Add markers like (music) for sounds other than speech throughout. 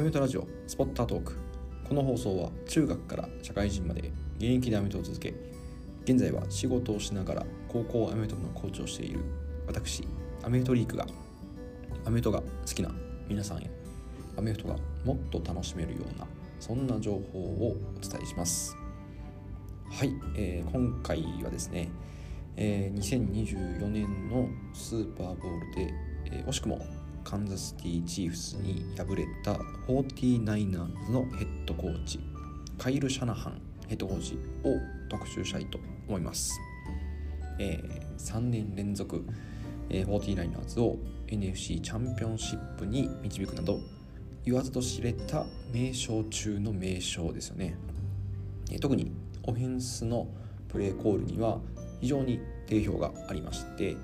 アメフトラジオスポッタートーク。この放送は中学から社会人まで現役でアメフトを続け現在は仕事をしながら高校アメフト部のコーチをしている私アメフトリークがアメフトが好きな皆さんへアメフトがもっと楽しめるようなそんな情報をお伝えします。はい、えー、今回はですね、えー、2024年のスーパーボールで、えー、惜しくもカンザスティチーフスに敗れた 49ers のヘッドコーチカイル・シャナハンヘッドコーチを特集したいと思います、えー、3年連続、えー、49ers を NFC チャンピオンシップに導くなど言わずと知れた名将中の名将ですよね、えー、特にオフェンスのプレーコールには非常に定評がありまして、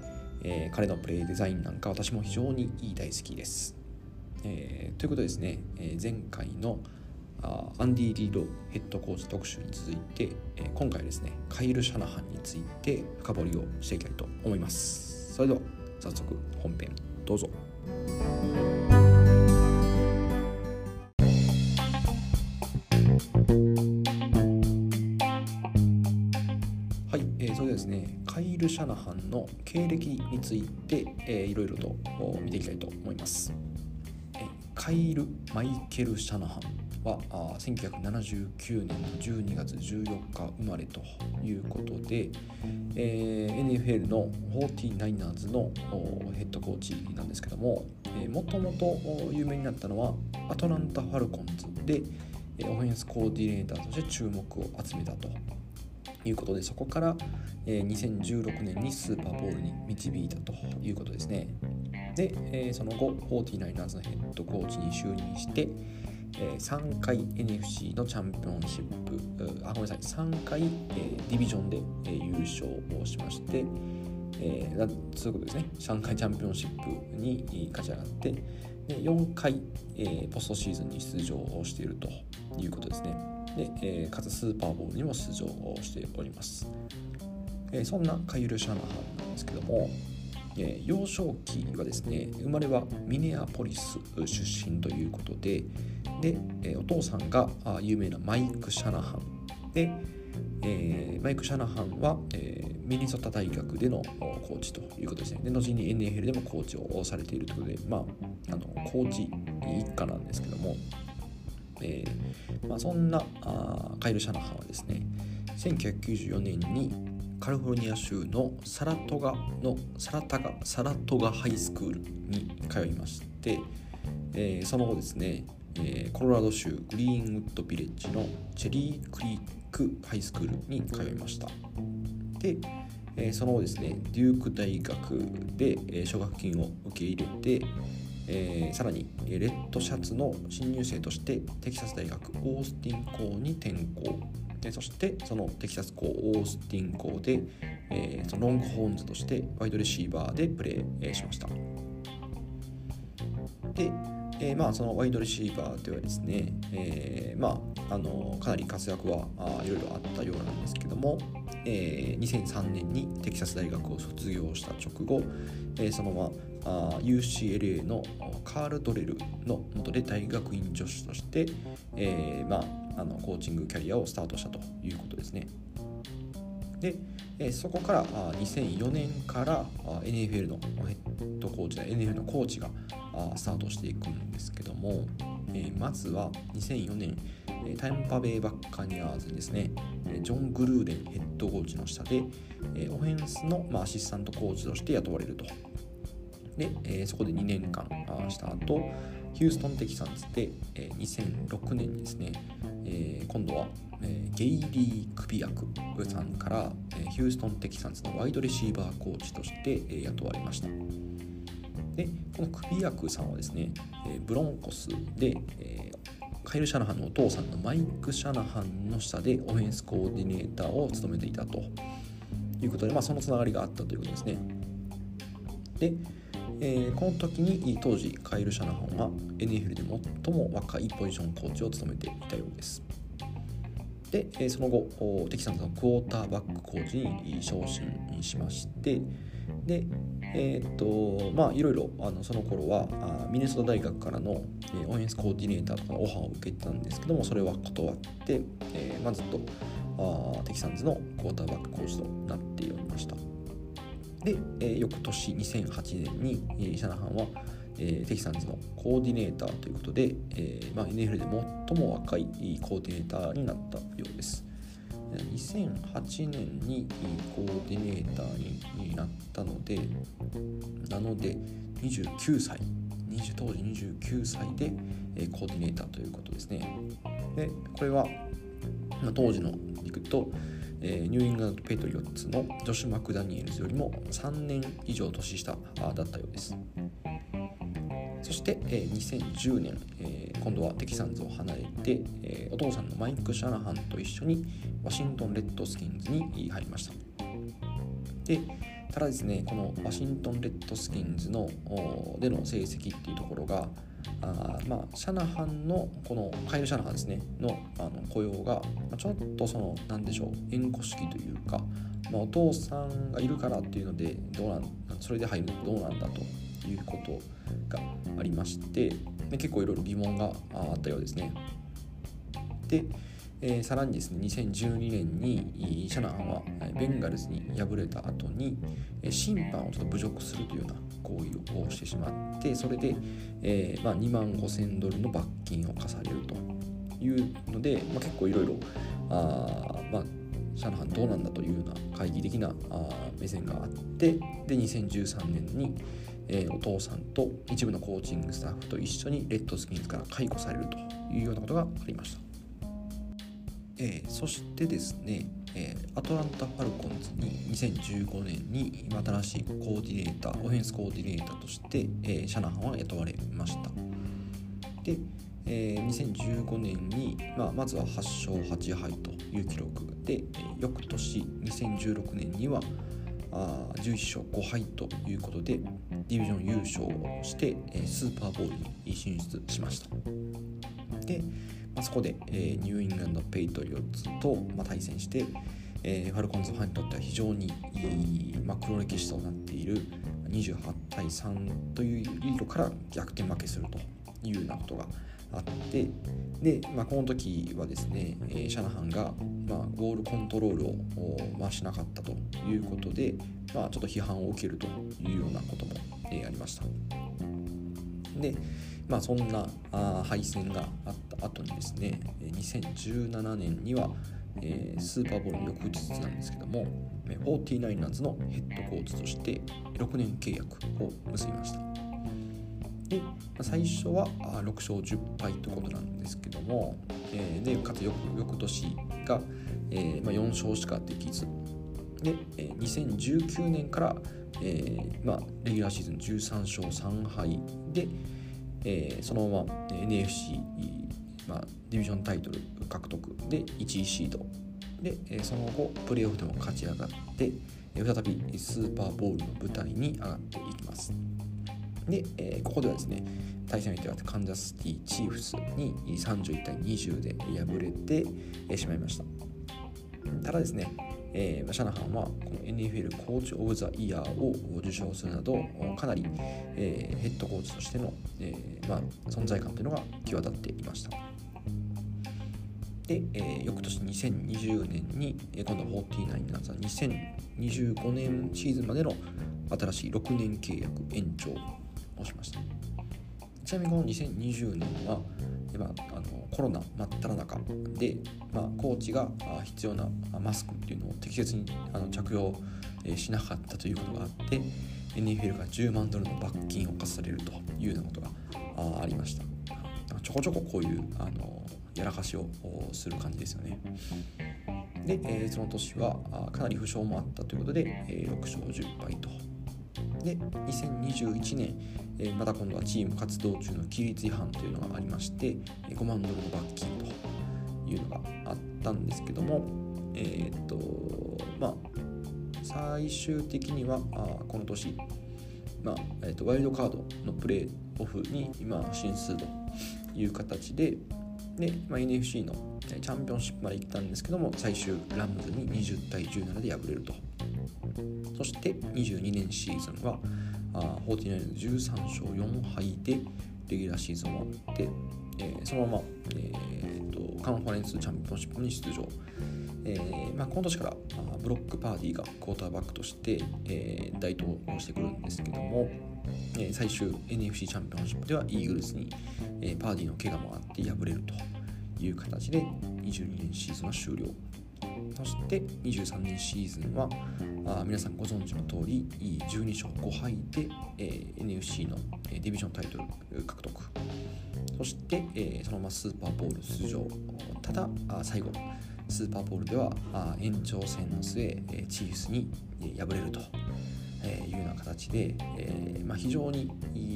えー、彼のプレイデザインなんか私も非常にいい大好きです。えー、ということでですね、えー、前回のあアンディ・リードヘッドコーチ特集に続いて、えー、今回ですねカイル・シャナハンについて深掘りをしていきたいと思います。それでは早速本編どうぞ。ル・シャナハンの経歴について、いろいろと見ていきたいと思います。カイル・マイケル・シャナハンはあ1979年の12月14日生まれということで、えー、NFL の 49ers のヘッドコーチなんですけども、もともと有名になったのはアトランタ・ファルコンズでオフェンスコーディネーターとして注目を集めたということでそこから、え、2016年にスーパーボールに導いたということですね。で、え、その後 49ers のヘッドコーチに就任してえ、3回 NFC のチャンピオンシップあごめんなさい3回、え、ディビジョンで、え、優勝をしまして、えー、そういうことですね。3回チャンピオンシップに勝ち上がってで4回、え、ポストシーズンに出場をしているということですね。で、えー、かつスーパーボールにも出場をしております、えー、そんなカイル・シャナハンなんですけども、えー、幼少期はですね生まれはミネアポリス出身ということでで、えお父さんがあ有名なマイク・シャナハン。で、えマイク・シャナハンは、えミニソタ大学でのコーチということですね。で後に NFL でもコーチをされているということでまああのコーチ一家なんですけどもえー、まあ、そんなあカイル・シャナハンはですね1994年にカリフォルニア州のサラトガのサラタガサラトガハイスクールに通いまして、えー、その後ですね、えー、コロラド州グリーンウッドビレッジのチェリークリークハイスクールに通いました。で、えー、その後ですねデューク大学で、奨学金を受け入れてえー、さらにレッドシャツの新入生としてテキサス大学オースティン校に転校。でそしてそのテキサス校オースティン校で、えー、そのロングホーンズとしてワイドレシーバーでプレー、しました。で、えー、まあそのワイドレシーバーではですね、えー、まああのかなり活躍はいろいろあったようなんですけども、えー、2003年にテキサス大学を卒業した直後、え、そのままあ UCLA のカール・ドレルの元で大学院助手として、えまあ、あのコーチングキャリアをスタートしたということですね。で、え、そこからあ2004年からあ NFL のヘッドコーチ NFL のコーチがあスタートしていくんですけども、え、まずは2004年タイムパベイバッカニアーズですねジョン・グルーデンヘッドコーチの下でオフェンスの、アシスタントコーチとして雇われると。で、そこで2年間した後ヒューストン・テキサンズで、えー、2006年にですね、今度は、ゲイリー・クビアクさんから、ヒューストン・テキサンズのワイドレシーバーコーチとして、雇われました。でこのクビアクさんはですね、ブロンコスで、カイル・シャナハンのお父さんのマイク・シャナハンの下でオフェンスコーディネーターを務めていたということで、まあ、そのつながりがあったということですね。で、えー、この時に当時カイル・シャナハンは NFL で最も若いポジションコーチを務めていたようです。で、え、その後テキサンズのクォーターバックコーチに昇進しましてで、えー、っとまあいろいろあのその頃はあミネソタ大学からの、え、オフェンスコーディネーターとかのオファーを受けてたんですけどもそれは断って、えーまあ、ずっとあテキサンズのクォーターバックコーチとなっておりました。で、えー、翌年2008年に、えー、シャナハンは、えー、テキサンズのコーディネーターということで、えーまあ、NFL で最も若いコーディネーターになったようです。2008年にコーディネーターになったのでなので29歳20当時29歳で、コーディネーターということですね。でこれは、ま、当時のいくと、えー、ニューイングランド・ペイトリオッツのジョシュ・マクダニエルズよりも3年以上年下だったようです。そして、えー、2010年、えー、今度はテキサンズを離れて、えー、お父さんのマイク・シャナハンと一緒にワシントン・レッドスキンズに入りました。でただですねこのワシントン・レッドスキンズのでの成績っていうところがあまあシャナハンのこのカイル・シャナハンですねのあの雇用がちょっとその何でしょう縁故式というか、まあ、お父さんがいるからっていうのでどうなんそれで入るどうなんだということがありましてで結構いろいろ疑問があったようですね。で、えー、さらにですね2012年にシャナハンはベンガルズに敗れた後に審判をちょっと侮辱するというような行為をしてしまってそれで、えーまあ、2万5000ドルの罰金を課されるというので、まあ、結構いろいろあまあシャナハンどうなんだというような懐疑的なあ目線があってで2013年に、えー、お父さんと一部のコーチングスタッフと一緒にレッドスキンズから解雇されるというようなことがありました、えー、そしてですね、えー、アトランタ・ファルコンズに2015年に新しいコーディネーターオフェンスコーディネーターとして、えー、シャナハンは雇われました。で、えー、2015年に、まあ、まずは8勝8敗という記録で、えー、翌年2016年にはあ11勝5敗ということでディビジョン優勝をして、え、スーパーボールに進出しました。で、まあ、そこで、えー、ニューイングランド・ペイトリオッツと、まあ、対戦して、えー、ファルコンズファンにとっては非常にいい、まあ、黒歴史となっている28対3というリードから逆転負けするというようなことがあってで、まあ、この時はですね、えー、シャナハンが、まあ、ボールコントロールを、まあ、しなかったということで、まあ、ちょっと批判を受けるというようなことも、えー、ありました。で、まあ、そんなあ敗戦があった後にですね2017年には、え、スーパーボールの翌日なんですけども 49ers のヘッドコーチとして6年契約を結びました。で、最初は6勝10敗ということなんですけども、えー、でかつ翌翌年が、えま、4勝しかできずで、2019年から、えーまあ、レギュラーシーズン13勝3敗で、えー、そのまま NFC、まあ、ディビジョンタイトル獲得で1位シード。で、え、その後プレーオフでも勝ち上がって再びスーパーボールの舞台に上がっていきます。で、え、ここではですね対戦相手はカンザスティチーフスに31対20で敗れてしまいました。ただですね、えー、シャナハンはこの NFL コーチ・オブ・ザ・イヤーを受賞するなどかなり、えー、ヘッドコーチとしての、えーまあ、存在感というのが際立っていました。で、えー、翌年2020年にえ今度は49ナーズは2025年シーズンまでの新しい6年契約延長をしましたちなみにこの2020年は今あのコロナ真っ只中で、まあ、コーチが必要なマスクっていうのを適切にあの着用しなかったということがあって NFL が10万ドルの罰金を課されるというようなことがありました。ちょこちょここういうあのやらかしをする感じですよね。で、えー、その年はかなり負傷もあったということで、えー、6勝10敗と。で2021年、えー、また今度はチーム活動中の規律違反というのがありまして5万ドルの罰金というのがあったんですけどもえっ、とまあ最終的にはあこの年、まあえーと、ワイルドカードのプレーオフに今進出という形で、で、まあ、NFC のチャンピオンシップまで行ったんですけども最終ラムズに20対17で敗れると。そして22年シーズンはあー49 13勝4敗でレギュラーシーズン終わって、えー、そのまま、えーと、カンファレンスチャンピオンシップに出場、えーまあ、今年からブロックパーティーがクォーターバックとして、えー、台頭してくるんですけども、え、最終 NFC チャンピオンシップではイーグルスに、え、パーティーの怪我もあって敗れるという形で22年シーズンは終了。そして23年シーズンはあ皆さんご存知の通り12勝5敗で、え、NFC のディビジョンタイトル獲得。そして、え、そのままスーパーボール出場。ただあ最後スーパーボールでは延長戦の末チーフスに敗れると。形で、えーまあ、非常に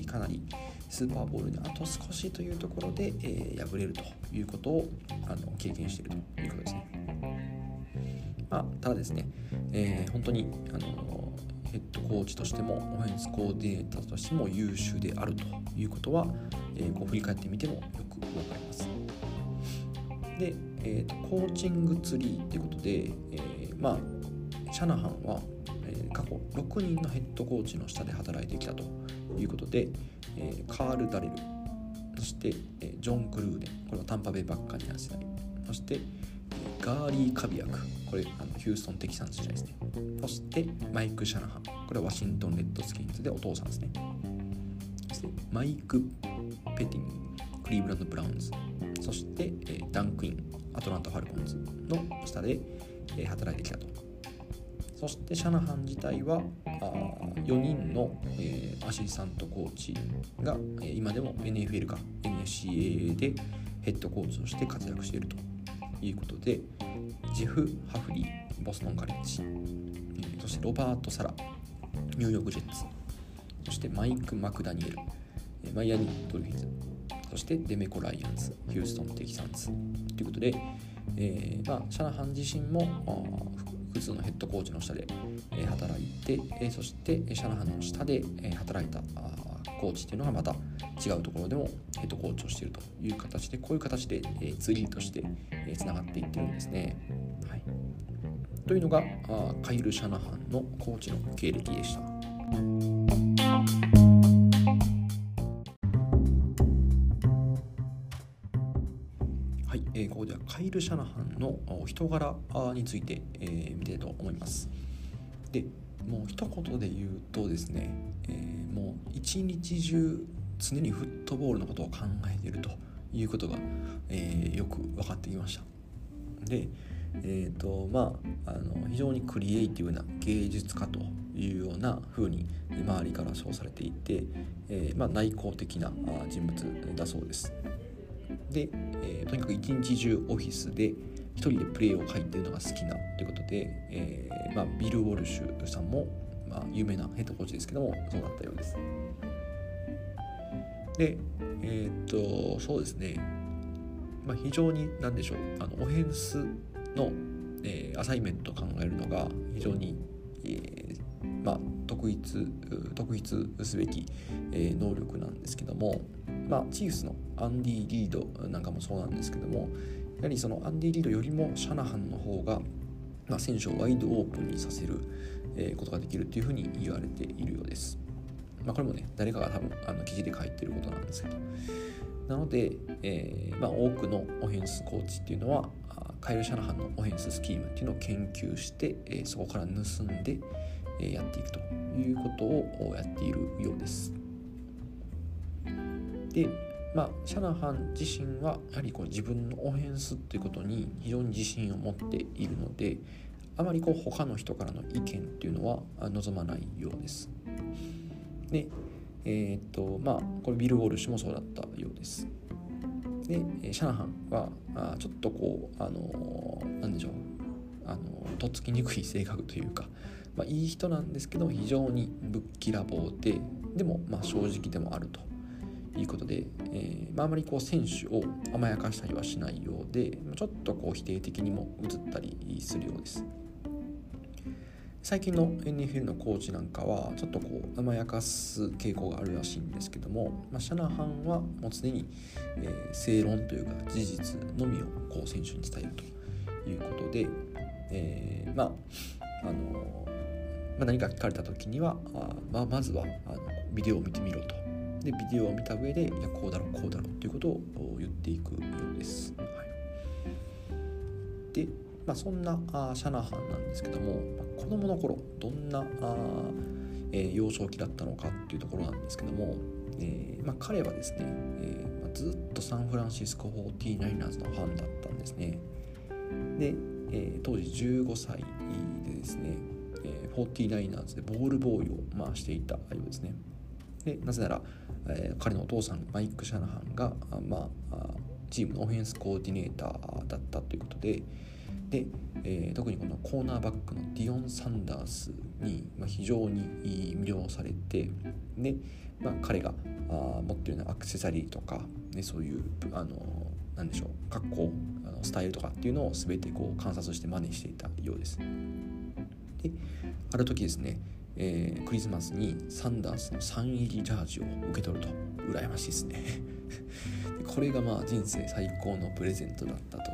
かなりスーパーボールにあと少しというところで、えー、敗れるということをあの経験しているということですね。まあ、ただですね、えー、本当にあのヘッドコーチとしてもオフェンスコーディネーターとしても優秀であるということは、えー、こう振り返ってみてもよく分かります。で、えーと、コーチングツリーということで、え、まあシャナハンは、過去6人のヘッドコーチの下で働いてきたということで、えー、カール・ダレルそして、えジョン・クルーデンこれはタンパベイ・バッカニアーズ時代そしてゲーリー・クビアックこれあのヒューストン・テキサンズ時代ですね。そしてマイク・シャナハンこれはワシントン・レッドスキンズでお父さんですね。そしてマイク・ペティンクリーブランド・ブラウンズ。そして、えダン・クインアトランタ・ファルコンズの下で、え働いてきたと。そしてシャナハン自体はあ4人の、えー、アシスタントコーチが、えー、今でも NFL か NCAA でヘッドコーチとして活躍しているということでジェフ・ハフリーボストン・カレッジ、えー、そしてロバート・サラニューヨーク・ジェッツそしてマイク・マクダニエルえマイアミ・ドルフィンズそしてデメコ・ライアンズヒューストン・テキサンズということで、えーまあ、シャナハン自身も複数のヘッドコーチの下で、え働いて、えそしてシャナハンの下で、え働いたコーチっていうのがまた違うところでもヘッドコーチをしているという形でこういう形で、えツリーとしてつな、がっていってるんですね。はい、というのがカイル・シャナハンのコーチの経歴でした。ル・シャナハンの人柄について、え、見たいと思います。でもう一言で言うとですね、えー、もう一日中常にフットボールのことを考えているということが、えー、よく分かってきました。で、えーとまあ、あの非常にクリエイティブな芸術家というような風に周りから称されていて、えー、まあ、内向的な人物だそうです。で、えー、とにかく一日中オフィスで一人でプレーを書いてるのが好きなということで、えー、まあ、ビル・ウォルシュさんも、まあ、有名なヘッドコーチですけどもそうだったようです。でえー、っとそうですね、まあ、非常に何でしょうあのオフェンスの、えー、アサイメントを考えるのが非常に、えー、まあ、特筆特筆すべき、え能力なんですけども、まあ、チーフスのアンディ・リードなんかもそうなんですけどもやはりそのアンディ・リードよりもシャナハンの方が、まあ、選手をワイドオープンにさせる、えことができるというふうに言われているようです。まあ、これもね誰かが多分あの記事で書いてることなんですけどなので、えー、まあ、多くのオフェンスコーチっていうのはカイル・シャナハンのオフェンススキームっていうのを研究して、えー、そこから盗んで、えー、やっていくということをやっているようです。でまあ、シャナハン自身はやはりこう自分のオフェンスっていうことに非常に自信を持っているのであまりこう他の人からの意見っていうのは望まないようです。でえー、っとまあこれビル・ウォルシュもそうだったようです。でシャナハンはあちょっとこうあの何でしょうあのとっつきにくい性格というか、まあ、いい人なんですけど非常にぶっきらぼうででもまあ正直でもあるということで、えーまあ、あまりこう選手を甘やかしたりはしないようでちょっとこう否定的にも映ったりするようです。最近の NFL のコーチなんかはちょっとこう甘やかす傾向があるらしいんですけども、まあ、シャナハンはもう常に、えー、正論というか事実のみをこう選手に伝えるということで、えー、まああのまあ、何か聞かれた時にはあ、まあ、まずはあのビデオを見てみろとでビデオを見た上でいやこうだろうこうだろうということを言っていくようです。はい、でまあ、そんなあシャナハンなんですけども、まあ、子供の頃どんなあ、えー、幼少期だったのかっていうところなんですけども、えーまあ、彼はですね、えーまあ、ずっとサンフランシスコ 49ers のファンだったんですね。で、えー、当時15歳でですね、えー、49ers でボールボーイを、まあ、していたようですね。でなぜなら、えー、彼のお父さんマイク・シャナハンが、まあ、チームのオフェンスコーディネーターだったということで、で、えー、特にこのコーナーバックのディオン・サンダースに、まあ、非常に魅了されてで、まあ、彼があ持っているようなアクセサリーとか、ね、そういうあのなんでしょう格好あのスタイルとかっていうのを全てこう観察して真似していたようです。である時ですね、えー、クリスマスにサンダースのサン入りジャージを受け取ると羨ましいですね (laughs) これがまあ人生最高のプレゼントだったと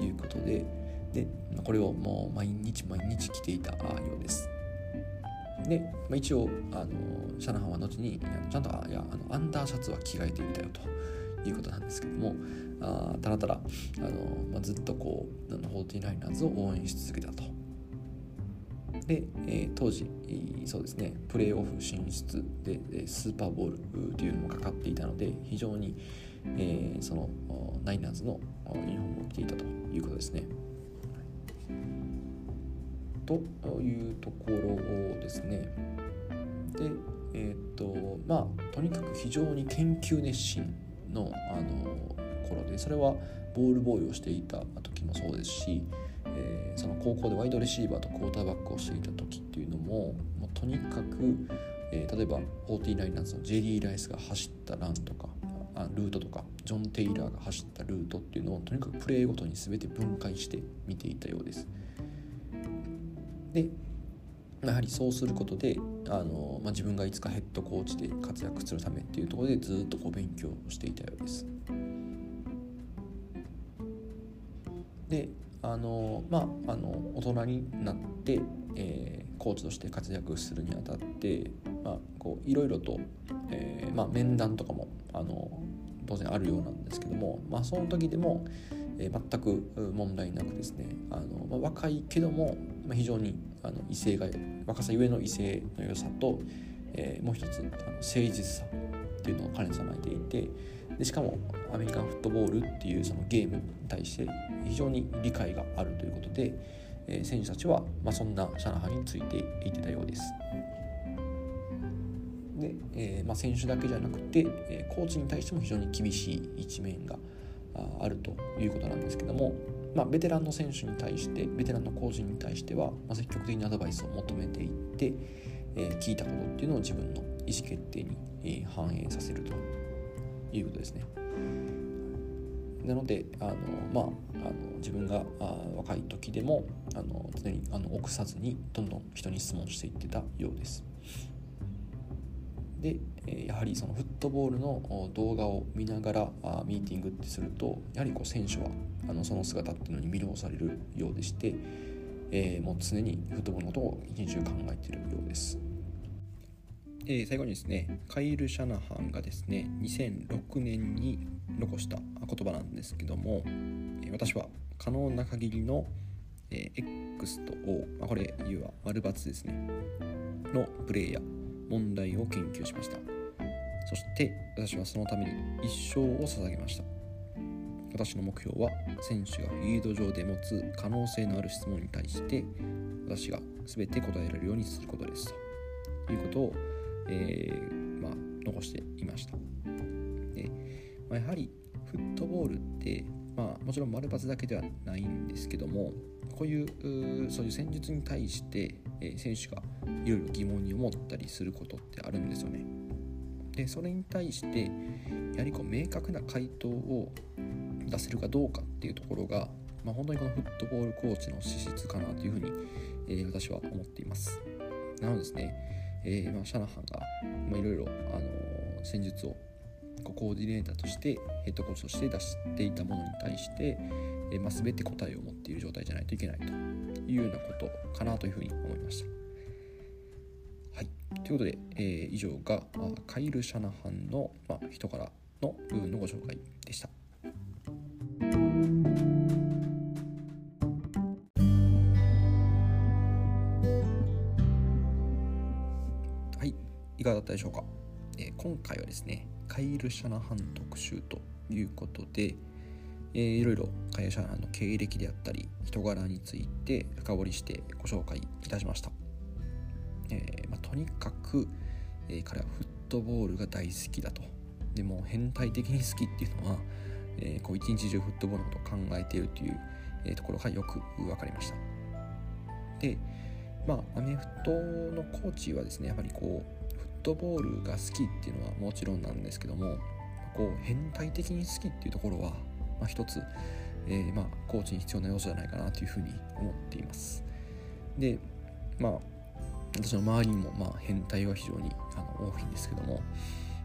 いうことででこれをもう毎日毎日着ていたようです。で、まあ、一応あのシャナハンは後にちゃんとあいやあのアンダーシャツは着替えてみたよということなんですけどもあただただあの、まあ、ずっとこうあの 49ers を応援し続けたと。で、えー、当時そうですねプレーオフ進出でスーパーボールというのもかかっていたので非常に、えー、そのナイナーズのユニフォームを着ていたということですね。というところですね。で、えっ、とまあとにかく非常に研究熱心のあの頃でそれはボールボーイをしていた時もそうですし、えー、その高校でワイドレシーバーとクォーターバックをしていた時っていうのももうとにかく、えー、例えば 49ers のジェリー・ライスが走ったランとかあルートとかジョン・テイラーが走ったルートっていうのをとにかくプレーごとに全て分解して見ていたようです。でやはりそうすることであの、まあ、自分がいつかヘッドコーチで活躍するためっていうところでずっとこう勉強していたようです。であのまあの大人になって、えー、コーチとして活躍するにあたって、まあ、こういろいろと、えーまあ、面談とかもあの当然あるようなんですけども、まあ、その時でも、えー、全く問題なくですねあの、まあ、若いけども、まあ、非常にあの異性が若さゆえの異性の良さと、え、もう一つあの誠実さっていうのを兼ね備えていてでしかもアメリカンフットボールっていうそのゲームに対して非常に理解があるということで、えー、選手たちは、まあ、そんなシャナハンについていってたようです。で、えーまあ、選手だけじゃなくて、えー、コーチに対しても非常に厳しい一面があるということなんですけども、まあ、ベテランの選手に対してベテランのコーチに対しては、まあ、積極的にアドバイスを求めていって、えー、聞いたことっていうのを自分の意思決定に、え、反映させるということですね。なのであの、まあ、あの自分があ若い時でもあの常にあの臆さずにどんどん人に質問していってたようです。でやはりそのフットボールの動画を見ながらミーティングってするとやはりこう選手はあのその姿っていうのに魅了されるようでして、えー、もう常にフットボールのことを一日中考えているようです。えー、最後にですねカイル・シャナハンがですね2006年に残した言葉なんですけども私は可能な限りの、えー、X と O、まあ、これ言うは丸×ですねのプレイヤー問題を研究しました。そして私はそのために一生を捧げました。私の目標は選手がフィールド上で持つ可能性のある質問に対して私が全て答えられるようにすることです。ということを、えー、まあ、残していましたで、まあ、やはりフットボールってまあ、もちろん丸抜だけではないんですけどもこういうそういう戦術に対して、え選手がいろいろ疑問に思ったりすることってあるんですよね。でそれに対してやはりこう明確な回答を出せるかどうかっていうところが、まあ、本当にこのフットボールコーチの資質かなというふうに、えー、私は思っていますなのですね、えーま、シャナハンが、ま、いろいろ、あの、戦術をコーディネーターとしてヘッドコーチとして出していたものに対して、えーまあ、全て答えを持っている状態じゃないといけないというようなことかなというふうに思いました。はい、ということで、えー、以上が、あ、カイル・シャナハンの、まあ、人からの部分のご紹介でした。いかがだったでしょうか？えー、今回はですね、カイル・シャナハン特集ということで、えー、いろいろカイル・シャナハンの経歴であったり人柄について深掘りしてご紹介いたしました、えーまあ、とにかく、えー、彼はフットボールが大好きだと。でも変態的に好きっていうのは、え、こう一日中フットボールのことを考えているという、え、ところがよく分かりました。でまあアメフトのコーチはですねやはりこうトボールが好きっていうのはもちろんなんですけどもこう変態的に好きっていうところは、まあ、一つ、えー、まあ、コーチに必要な要素じゃないかなというふうに思っています。でまあ私の周りにも、まあ、変態は非常にあの多いんですけども、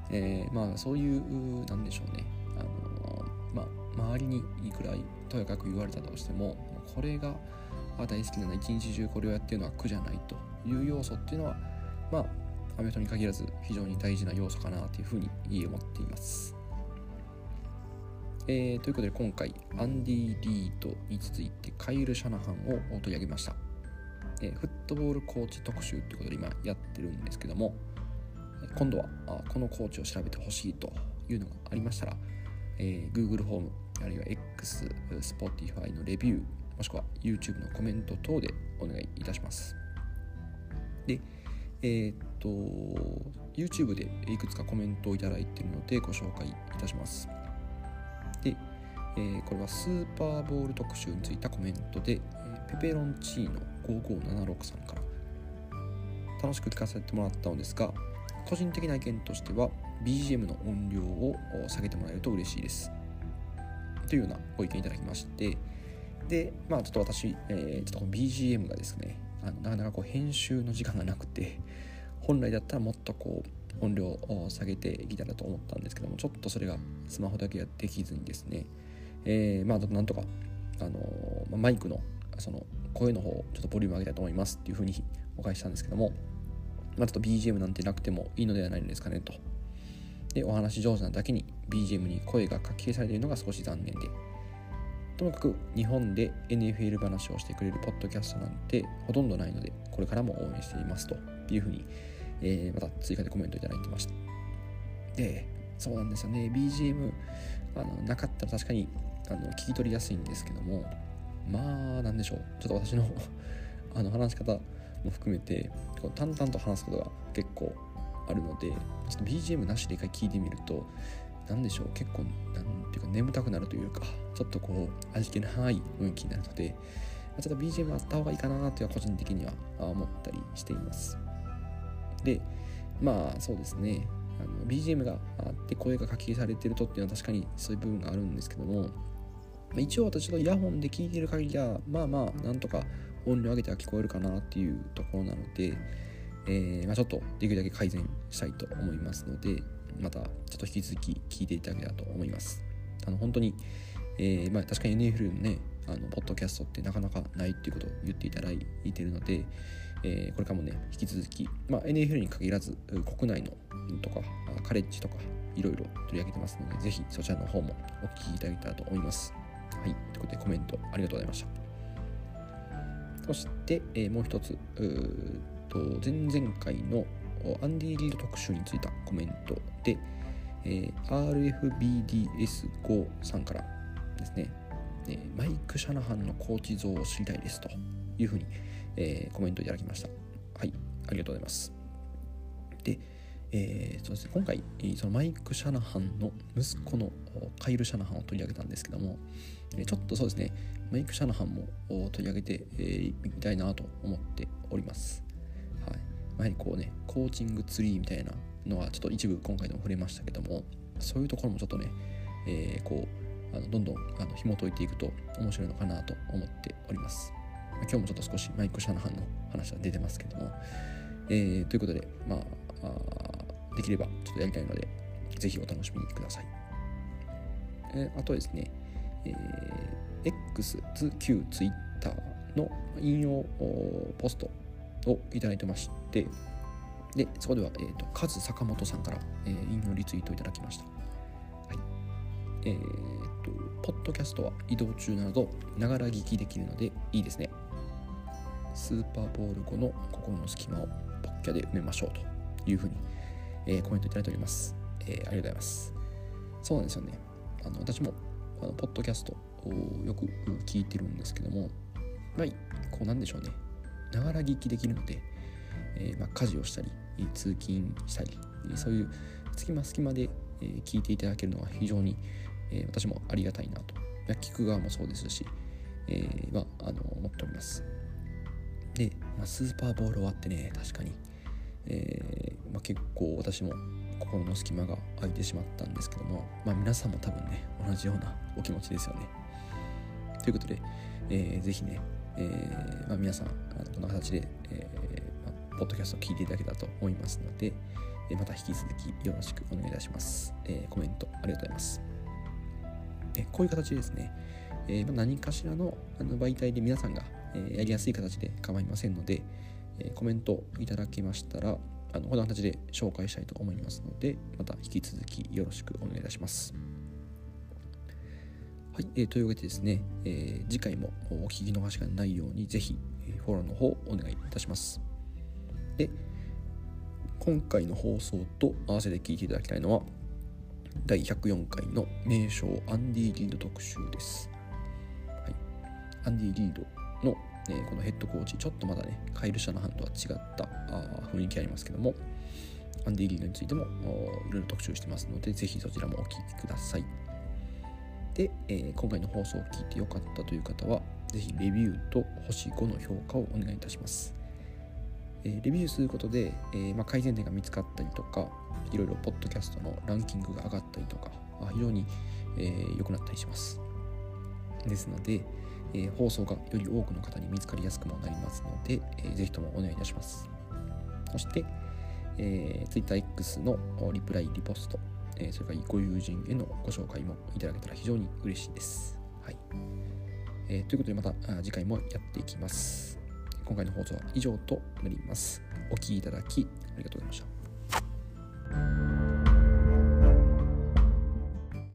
えー、まあそういうなんでしょうね。あの、まあ、周りにいくらとやかく言われたとしてもこれが大好きなの一日中これをやってるのは苦じゃないという要素っていうのはまあアメフトに限らず非常に大事な要素かなというふうに思っています。えー、ということで今回アンディ・リードに続いてカイル・シャナハンを取り上げました、えー、フットボールコーチ特集ということで今やってるんですけども今度はこのコーチを調べてほしいというのがありましたら、えー、Google ホームあるいは X、Spotify のレビューもしくは YouTube のコメント等でお願いいたしますでえー、っと YouTube でいくつかコメントをいただいてるのでご紹介いたします。で、えー、これはスーパーボール特集についたコメントで、ペペロンチーノ5576さんから。楽しく聞かせてもらったのですが個人的な意見としては BGM の音量を下げてもらえると嬉しいです。というようなご意見いただきまして。でまあちょっと私、えー、ちょっとこの BGM がですねあのなかなかこう編集の時間がなくて本来だったらもっとこう音量を下げていきたらと思ったんですけどもちょっとそれがスマホだけはできずにですね、えー、まあなんとか、あの、マイクのその声の方ちょっとボリューム上げたいと思いますっていうふうにお返ししたんですけども、まあ、ちょっと BGM なんてなくてもいいのではないんですかねと。でお話上手なだけに BGM に声が書き消されているのが少し残念で。ともかく日本で NFL 話をしてくれるポッドキャストなんてほとんどないのでこれからも応援していますというふうに、えー、また追加でコメントいただいてました。でそうなんですよね。BGM あのなかったら確かにあの聞き取りやすいんですけどもまあなんでしょう。ちょっと私の (laughs) あの話し方も含めてこう淡々と話すことが結構あるのでちょっと BGM なしで一回聞いてみると何でしょう。結構なんていうか眠たくなるというか。ちょっとこう味気ない雰囲気になるのでちょっと BGM あった方がいいかなという個人的には思ったりしていますでまあそうですね BGM があって声が書き消されてるとっていうのは確かにそういう部分があるんですけども一応私のイヤホンで聞いてる限りはまあまあなんとか音量上げては聞こえるかなっていうところなので、えーまあ、ちょっとできるだけ改善したいと思いますのでまたちょっと引き続き聞いていただけたらと思います。あの本当に、えー、まあ、確かに NFL のね、あのポッドキャストってなかなかないっていうことを言っていただいてるので、えー、これからもね、引き続き、まあ、NFL に限らず国内のとかカレッジとかいろいろ取り上げてますので、ぜひそちらの方もお聞きいただけたらと思います。はい、ということでコメントありがとうございました。そして、えー、もう一つう、と前々回のアンディ・リード特集についたコメントで、えー、RFBDS5 さんからですね、え、マイク・シャナハンのコーチ像を知りたいですというふうに、えー、コメントいただきました。はい、ありがとうございます。で、えー、そうですね、今回、そのマイク・シャナハンの息子のカイル・シャナハンを取り上げたんですけども、ちょっとそうですね、マイク・シャナハンも取り上げてみたいなと思っております。はいやはりこうねコーチングツリーみたいなのはちょっと一部今回でも触れましたけどもそういうところもちょっとね、えー、こうあのどんどんあの紐解いていくと面白いのかなと思っております今日もちょっと少しマイク・シャナハンの話は出てますけども、えー、ということで、まあ、あできればちょっとやりたいので、ぜひお楽しみください。えー、あとですね、えー、X、旧 Twitter の引用ポストをいただいてまして、で、そこでは、えーと、カズ坂本さんから、えー、引用リツイートをいただきました。はい。えーと、ポッドキャストは移動中など、ながら聞きできるのでいいですね。スーパーボール後の心の隙間をポッキャで埋めましょうというふうに、えー、コメントいただいております。(laughs) えー、ありがとうございます。そうなんですよね。あの私もあのポッドキャストをよく聞いてるんですけども、まあ、こうなんでしょうね。ながら聞きできるので、えー、まあ、家事をしたり、通勤したり、そういう隙間隙間で、聞いていただけるのは非常に、え私もありがたいなと。聞く側もそうですし、えー、まあ、の思っております。で、まあ、スーパーボール終わってね、確かに、えー、まあ、結構私も心の隙間が空いてしまったんですけども、まあ、皆さんも多分ね、同じようなお気持ちですよね。ということで、えー、ぜひね、えーま、皆さん、こんな形で、えま、ポッドキャストを聞いていただけたらと思いますので、え、また引き続きよろしくお願いいたします。え、コメントありがとうございます。でこういう形ですね、えー、何かしらのあの媒体で皆さんが、え、やりやすい形で構いませんので、え、コメントいただけましたら、あのこんな形で紹介したいと思いますので、また引き続きよろしくお願いいたします。はい、えー、というわけでですね、えー、次回もお聞き逃しがないように、ぜひ、フォローの方お願いいたします。で、今回の放送と合わせて聞いていただきたいのは、第104回の名称アンディ・リード特集です。はい、アンディ・リードのえー、このヘッドコーチ、ちょっとまだね、カイル・シャナハンとは違ったあ雰囲気ありますけども、アンディ・リードについてもいろいろ特集してますので、ぜひそちらもお聴きください。で、えー、今回の放送を聞いてよかったという方は、ぜひレビューと星5の評価をお願いいたします。え、レビューすることで、え、ま、改善点が見つかったりとか、いろいろポッドキャストのランキングが上がったりとか、あ非常に良、えー、くなったりします。ですので、えー、放送がより多くの方に見つかりやすくもなりますので、えー、ぜひともお願いいたします。そして、えー、TwitterX のリプライ、リポスト、え、それからご友人へのご紹介もいただけたら非常に嬉しいです。はい。えー、ということでまた次回もやっていきます。今回の放送は以上となります。お聴きいただきありがとうございました。